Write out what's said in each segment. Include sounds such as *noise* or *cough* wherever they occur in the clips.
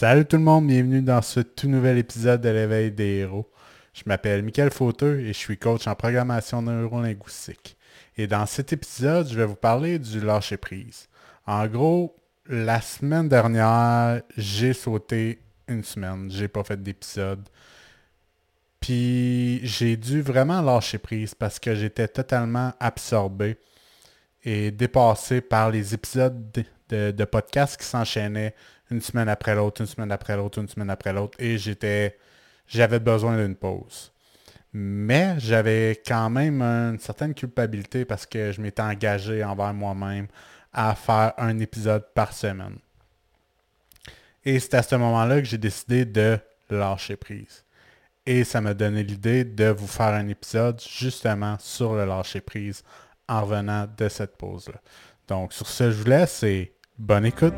Salut tout le monde, bienvenue dans ce tout nouvel épisode de l'éveil des héros. Je m'appelle Michael Fauteux et je suis coach en programmation neurolinguistique. Et dans cet épisode, je vais vous parler du lâcher prise. En gros, la semaine dernière, j'ai sauté une semaine. J'ai pas fait d'épisode. Puis j'ai dû vraiment lâcher prise parce que j'étais totalement absorbé et dépassé par les épisodes de, de podcast qui s'enchaînaient une semaine après l'autre, une semaine après l'autre, une semaine après l'autre, et j'étais, j'avais besoin d'une pause. Mais j'avais quand même une certaine culpabilité parce que je m'étais engagé envers moi-même à faire un épisode par semaine. Et c'est à ce moment-là que j'ai décidé de lâcher prise. Et ça m'a donné l'idée de vous faire un épisode justement sur le lâcher prise en revenant de cette pause-là. Donc sur ce, je vous laisse et bonne écoute.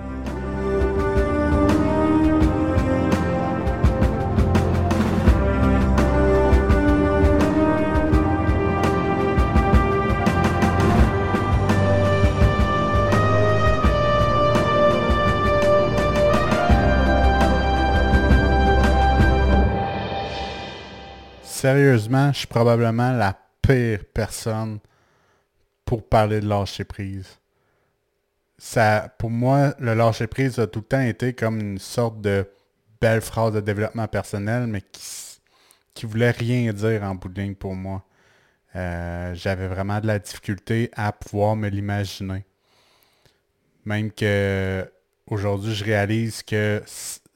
Sérieusement, je suis probablement la pire personne pour parler de lâcher prise. Ça, pour moi, le lâcher prise a tout le temps été comme une sorte de belle phrase de développement personnel, mais qui, qui voulait rien dire en bout de ligne pour moi. Euh, j'avais vraiment de la difficulté à pouvoir me l'imaginer. Même que aujourd'hui, je réalise que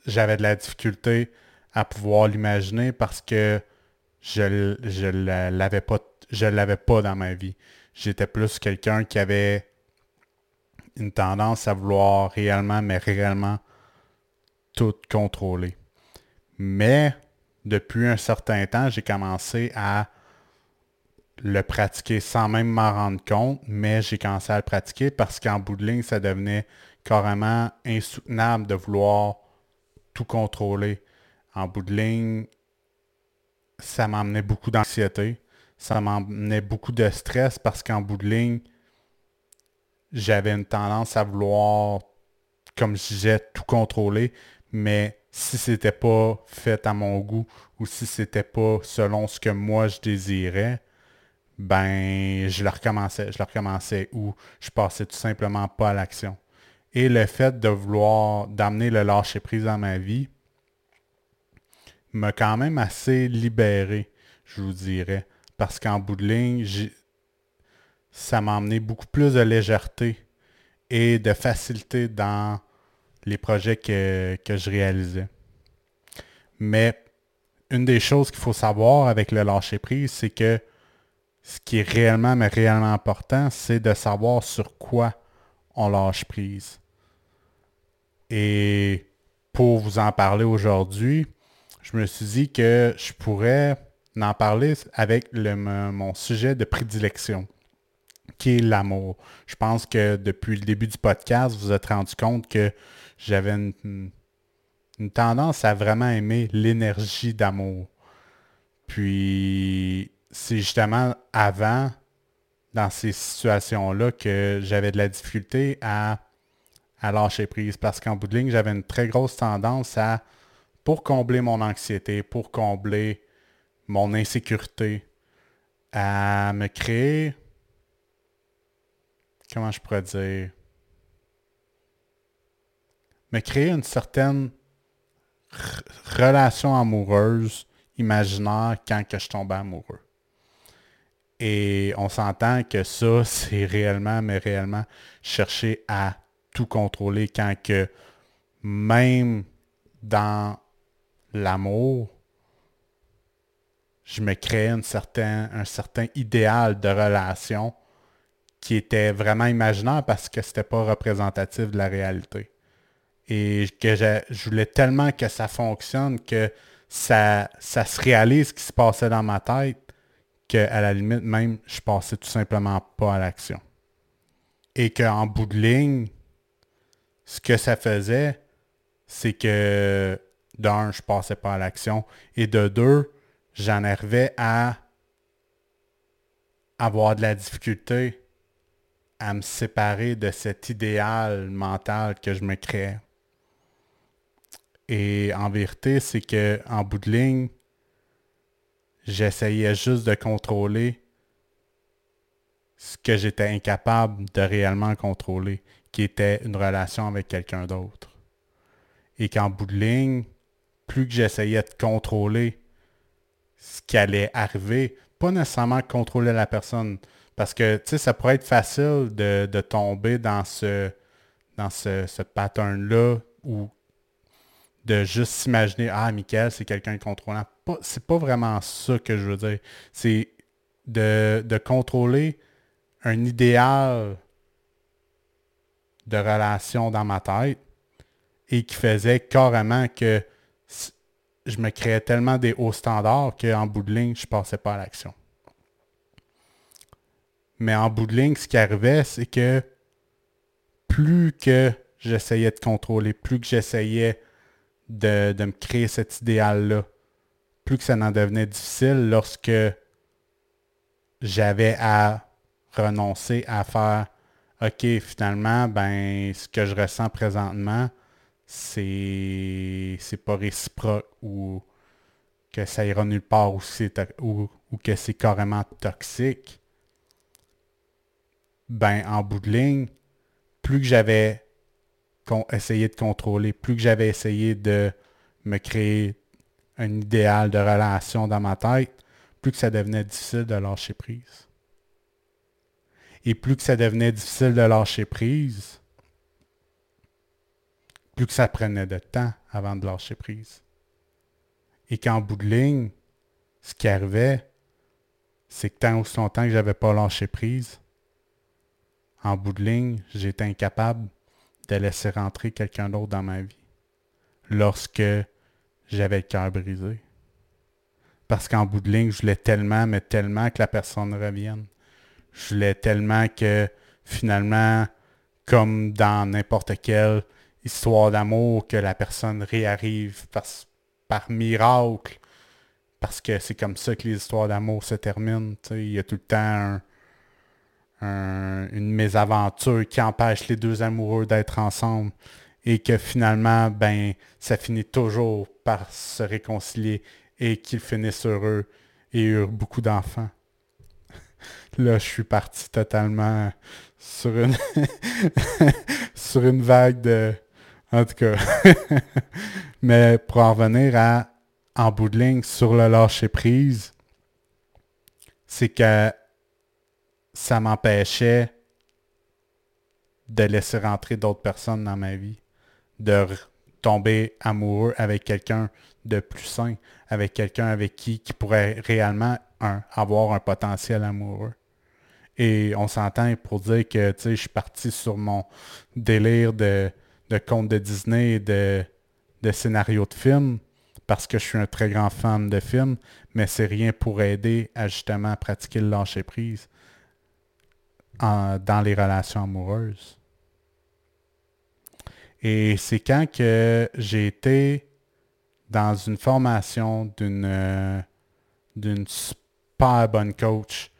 j'avais de la difficulté à pouvoir l'imaginer parce que je je l'avais pas l'avais pas dans ma vie. J'étais plus quelqu'un qui avait une tendance à vouloir réellement, mais réellement tout contrôler. Mais depuis un certain temps, j'ai commencé à le pratiquer sans même m'en rendre compte, mais j'ai commencé à le pratiquer parce qu'en bout de ligne, ça devenait carrément insoutenable de vouloir tout contrôler. En bout de ligne, ça m'emmenait beaucoup d'anxiété, ça m'emmenait beaucoup de stress parce qu'en bout de ligne, j'avais une tendance à vouloir, comme je disais, tout contrôler, mais si c'était pas fait à mon goût ou si c'était pas selon ce que moi je désirais, ben je le recommençais, je le recommençais ou je passais tout simplement pas à l'action. Et le fait de vouloir, d'amener le lâcher prise dans ma vie, m'a quand même assez libéré, je vous dirais. Parce qu'en bout de ligne, ça m'a amené beaucoup plus de légèreté et de facilité dans les projets que, que je réalisais. Mais une des choses qu'il faut savoir avec le lâcher prise, c'est que ce qui est réellement, mais réellement important, c'est de savoir sur quoi on lâche prise. Et pour vous en parler aujourd'hui, je me suis dit que je pourrais en parler avec mon sujet de prédilection, qui est l'amour. Je pense que depuis le début du podcast, vous êtes rendu compte que j'avais une, une, tendance à vraiment aimer l'énergie d'amour. Puis c'est justement avant, dans ces situations-là, que j'avais de la difficulté à, à lâcher prise. Parce qu'en bout de ligne, j'avais une très grosse tendance à pour combler mon anxiété, pour combler mon insécurité, à me créer, comment je pourrais dire, me créer une certaine relation amoureuse imaginaire quand que je tombe amoureux. Et on s'entend que ça, *laughs* c'est réellement, mais réellement, chercher à tout contrôler quand que même dans l'amour, je me créais un certain, un certain idéal de relation qui était vraiment imaginaire parce que c'était pas représentatif de la réalité. Et que je, voulais tellement que ça fonctionne, que ça, ça se réalise ce qui se passait dans ma tête, qu'à la limite même, je passais tout simplement pas à l'action. Et qu'en bout de ligne, ce que ça faisait, c'est que d'un, je passais pas à l'action. Et de deux, j'en arrivais à avoir de la difficulté à me séparer de cet idéal mental que je me créais. Et en vérité, c'est que en bout de ligne, j'essayais juste de contrôler ce que j'étais incapable de réellement contrôler, qui était une relation avec quelqu'un d'autre. Et qu'en bout de ligne, plus que j'essayais de contrôler ce qui allait arriver, pas nécessairement contrôler la personne, parce que, tu sais, ça pourrait être facile de, tomber dans ce, dans ce, ce pattern-là où de juste s'imaginer Ah, Michael, c'est quelqu'un contrôlant. C'est pas vraiment ça que je veux dire. C'est de, de, contrôler un idéal de relation dans ma tête et qui faisait carrément que je me créais tellement des hauts standards qu'en bout de ligne, je ne passais pas à l'action. Mais en bout de ligne, ce qui arrivait, c'est que plus que j'essayais de contrôler, plus que j'essayais de, me créer cet idéal-là, plus que ça en devenait difficile lorsque j'avais à renoncer à faire OK, finalement, ben ce que je ressens présentement, c'est c'est pas réciproque ou que ça ira nulle part ou, que c'est carrément toxique. Ben en bout de ligne, plus que j'avais essayé de contrôler, plus que j'avais essayé de me créer un idéal de relation dans ma tête, plus que ça devenait difficile de lâcher prise. Et plus que ça devenait difficile de lâcher prise, plus que ça prenait de temps avant de lâcher prise. Et qu'en bout de ligne, ce qui arrivait, c'est que tant ou longtemps que je n'avais pas lâché prise, en bout de ligne, j'étais incapable de laisser rentrer quelqu'un d'autre dans ma vie lorsque j'avais le cœur brisé. Parce qu'en bout de ligne, je voulais tellement, mais tellement que la personne revienne. Je voulais tellement que finalement, comme dans n'importe quelle histoire d'amour, que la personne réarrive par, par miracle. Parce que c'est comme ça que les histoires d'amour se terminent. Il y a tout le temps un, une mésaventure qui empêche les deux amoureux d'être ensemble et que finalement, ben, ça finit toujours par se réconcilier et qu'ils finissent heureux et eurent beaucoup d'enfants. *laughs* Là, je suis parti totalement sur une *laughs* sur une vague de en tout cas. *laughs* Mais pour en revenir à en bout de ligne sur le lâcher prise, c'est que ça m'empêchait de laisser rentrer d'autres personnes dans ma vie, de tomber amoureux avec quelqu'un de plus sain, avec quelqu'un avec qui qui pourrait réellement avoir un potentiel amoureux. Et on s'entend pour dire que je suis parti sur mon délire de, de contes de Disney et de, de scénarios de films parce que je suis un très grand fan de films, mais c'est rien pour aider à justement pratiquer le lâcher prise dans les relations amoureuses. Et c'est quand que j'ai été dans une formation d'une euh, d'une super bonne coach.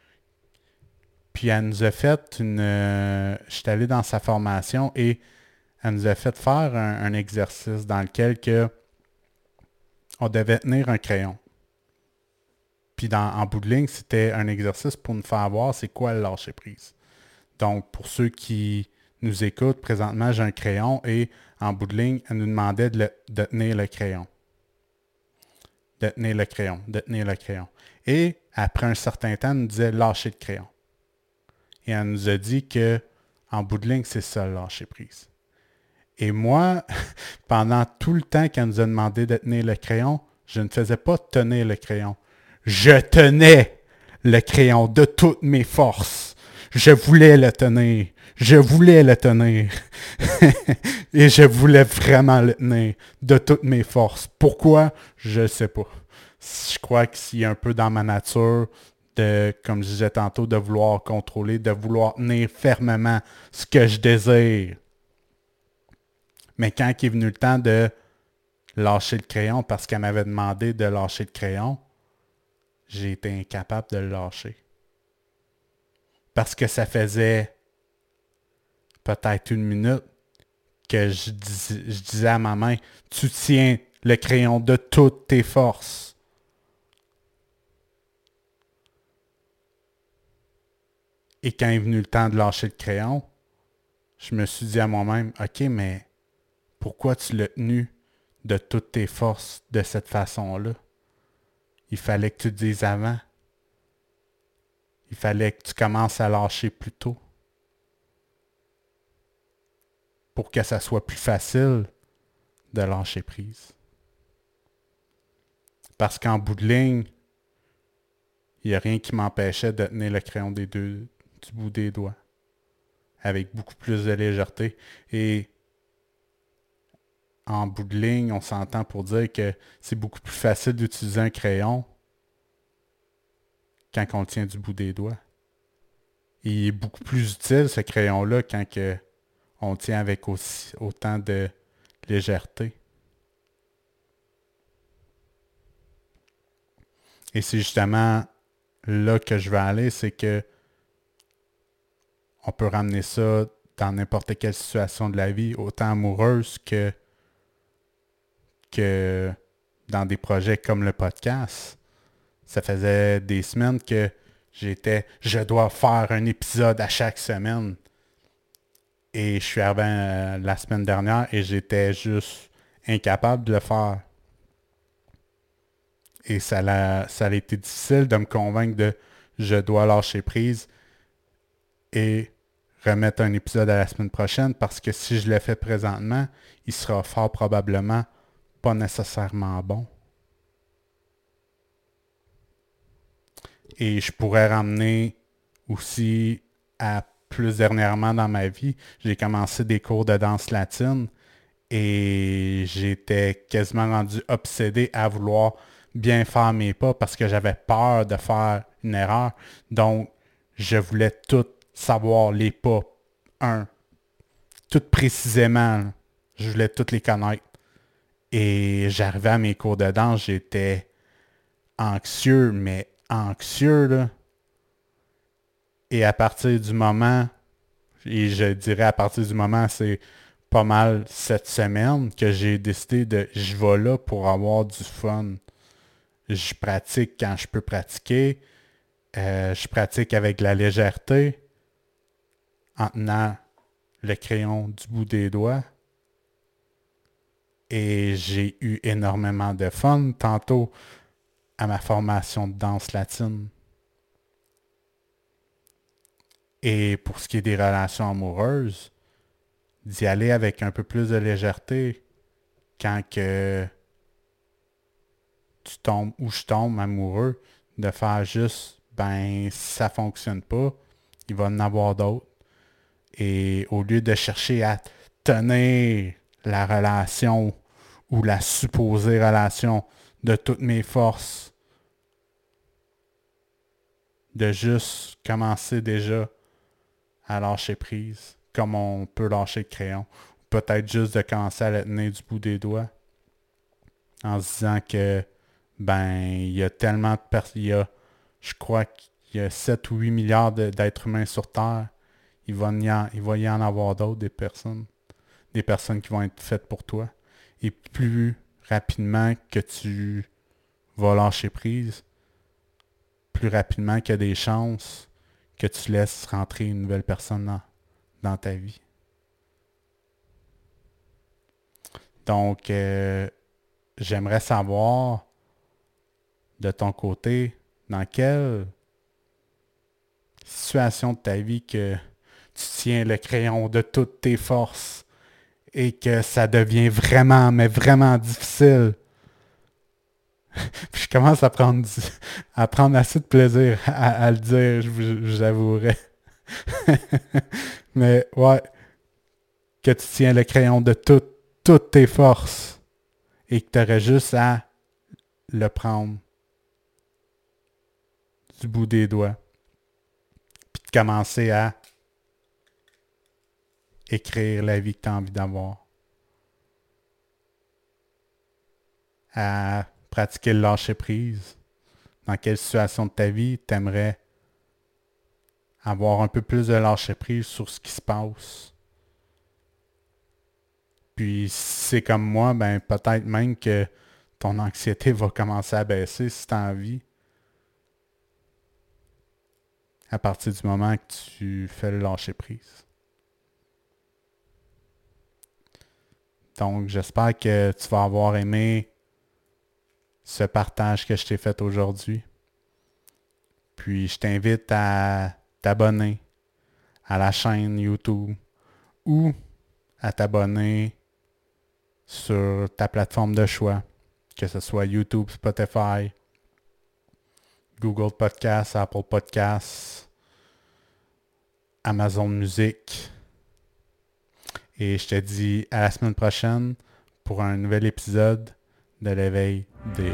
Puis elle nous a fait une... Euh, je suis allé dans sa formation et elle nous a fait faire un, exercice dans lequel que on devait tenir un crayon. Puis dans, en bout de ligne, c'était un exercice pour nous faire voir c'est quoi le lâcher prise. Donc, pour ceux qui nous écoutent, présentement, j'ai un crayon et en bout de ligne, elle nous demandait de, tenir le crayon. De tenir le crayon, de tenir le crayon. Et après un certain temps, elle nous disait lâcher le crayon. Et elle nous a dit que en bout de ligne, c'est ça, lâcher prise. Et moi, *laughs* pendant tout le temps qu'elle nous a demandé de tenir le crayon, je ne faisais pas tenir le crayon. Je tenais le crayon de toutes mes forces. Je voulais le tenir. Je voulais le tenir. *laughs* Et je voulais vraiment le tenir de toutes mes forces. Pourquoi? Je ne sais pas. Je crois que a un peu dans ma nature de, comme je disais tantôt, de vouloir contrôler, de vouloir tenir fermement ce que je désire. Mais quand il est venu le temps de lâcher le crayon parce qu'elle m'avait demandé de lâcher le crayon, j'ai été incapable de le lâcher parce que ça faisait peut-être une minute que je, disais à ma main, tu tiens le crayon de toutes tes forces. Et quand est venu le temps de lâcher le crayon, je me suis dit à moi-même, OK, mais pourquoi tu l'as tenu de toutes tes forces de cette façon-là? Il fallait que tu te dises avant. Il fallait que tu commences à lâcher plus tôt. Pour que ça soit plus facile de lâcher prise. Parce qu'en bout de ligne, il n'y a rien qui m'empêchait de tenir le crayon des deux, du bout des doigts. Avec beaucoup plus de légèreté. Et en bout de ligne, on s'entend pour dire que c'est beaucoup plus facile d'utiliser un crayon quand on le tient du bout des doigts. Il est beaucoup plus utile, ce crayon-là, quand on le tient avec aussi, autant de légèreté. Et c'est justement là que je vais aller, c'est que on peut ramener ça dans n'importe quelle situation de la vie, autant amoureuse que, que dans des projets comme le podcast. Ça faisait des semaines que j'étais, je dois faire un épisode à chaque semaine. Et je suis arrivé euh, la semaine dernière et j'étais juste incapable de le faire. Et ça ça a été difficile de me convaincre de je dois lâcher prise et remettre un épisode à la semaine prochaine parce que si je le fais présentement, il sera fort probablement nécessairement bon. Et je pourrais ramener aussi à plus dernièrement dans ma vie, j'ai commencé des cours de danse latine et j'étais quasiment rendu obsédé à vouloir bien faire mes pas parce que j'avais peur de faire une erreur. Donc, je voulais tout savoir, les pas, un, tout précisément. Je voulais toutes les connaître. Et j'arrivais à mes cours de danse, j'étais anxieux, mais anxieux. Et à partir du moment, et je dirais à partir du moment, c'est pas mal cette semaine que j'ai décidé de je vais là pour avoir du fun je pratique quand je peux pratiquer. Euh, je pratique avec la légèreté en tenant le crayon du bout des doigts. Et j'ai eu énormément de fun tantôt à ma formation de danse latine. Et pour ce qui est des relations amoureuses, d'y aller avec un peu plus de légèreté quand que tu tombes ou je tombe amoureux, de faire juste, ben, si ça fonctionne pas, il va en avoir d'autres. Et au lieu de chercher à tenir la relation ou la supposée relation de toutes mes forces, de juste commencer déjà à lâcher prise, comme on peut lâcher le crayon. Peut-être juste de commencer à le tenir du bout des doigts en se disant que ben, il y a tellement de personnes, je crois qu'il y a 7 ou 8 milliards d'êtres humains sur Terre. Il va, y en, il va y en avoir d'autres, des personnes. Des personnes qui vont être faites pour toi. Et plus rapidement que tu vas lâcher prise, plus rapidement qu'il y a des chances que tu laisses rentrer une nouvelle personne dans, dans ta vie. Donc, euh, j'aimerais savoir de ton côté, dans quelle situation de ta vie que tu tiens le crayon de toutes tes forces et que ça devient vraiment, mais vraiment difficile. je commence à prendre, à prendre assez de plaisir à, le dire, j'avouerai. *laughs* mais ouais, que tu tiens le crayon de toutes tes forces et que tu aurais juste à le prendre du bout des doigts. Puis de commencer à écrire la vie que tu as envie d'avoir. À pratiquer le lâcher-prise. Dans quelle situation de ta vie tu aimerais avoir un peu plus de lâcher-prise sur ce qui se passe? Puis si c'est comme moi, ben peut-être même que ton anxiété va commencer à baisser si tu as envie. À partir du moment que tu fais le lâcher prise. Donc j'espère que tu vas avoir aimé ce partage que je t'ai fait aujourd'hui. Puis je t'invite à t'abonner à la chaîne YouTube ou à t'abonner sur ta plateforme de choix, que ce soit YouTube, Spotify, Google Podcasts, Apple Podcasts, Amazon Music. Et je te dis à la semaine prochaine pour un nouvel épisode de l'éveil des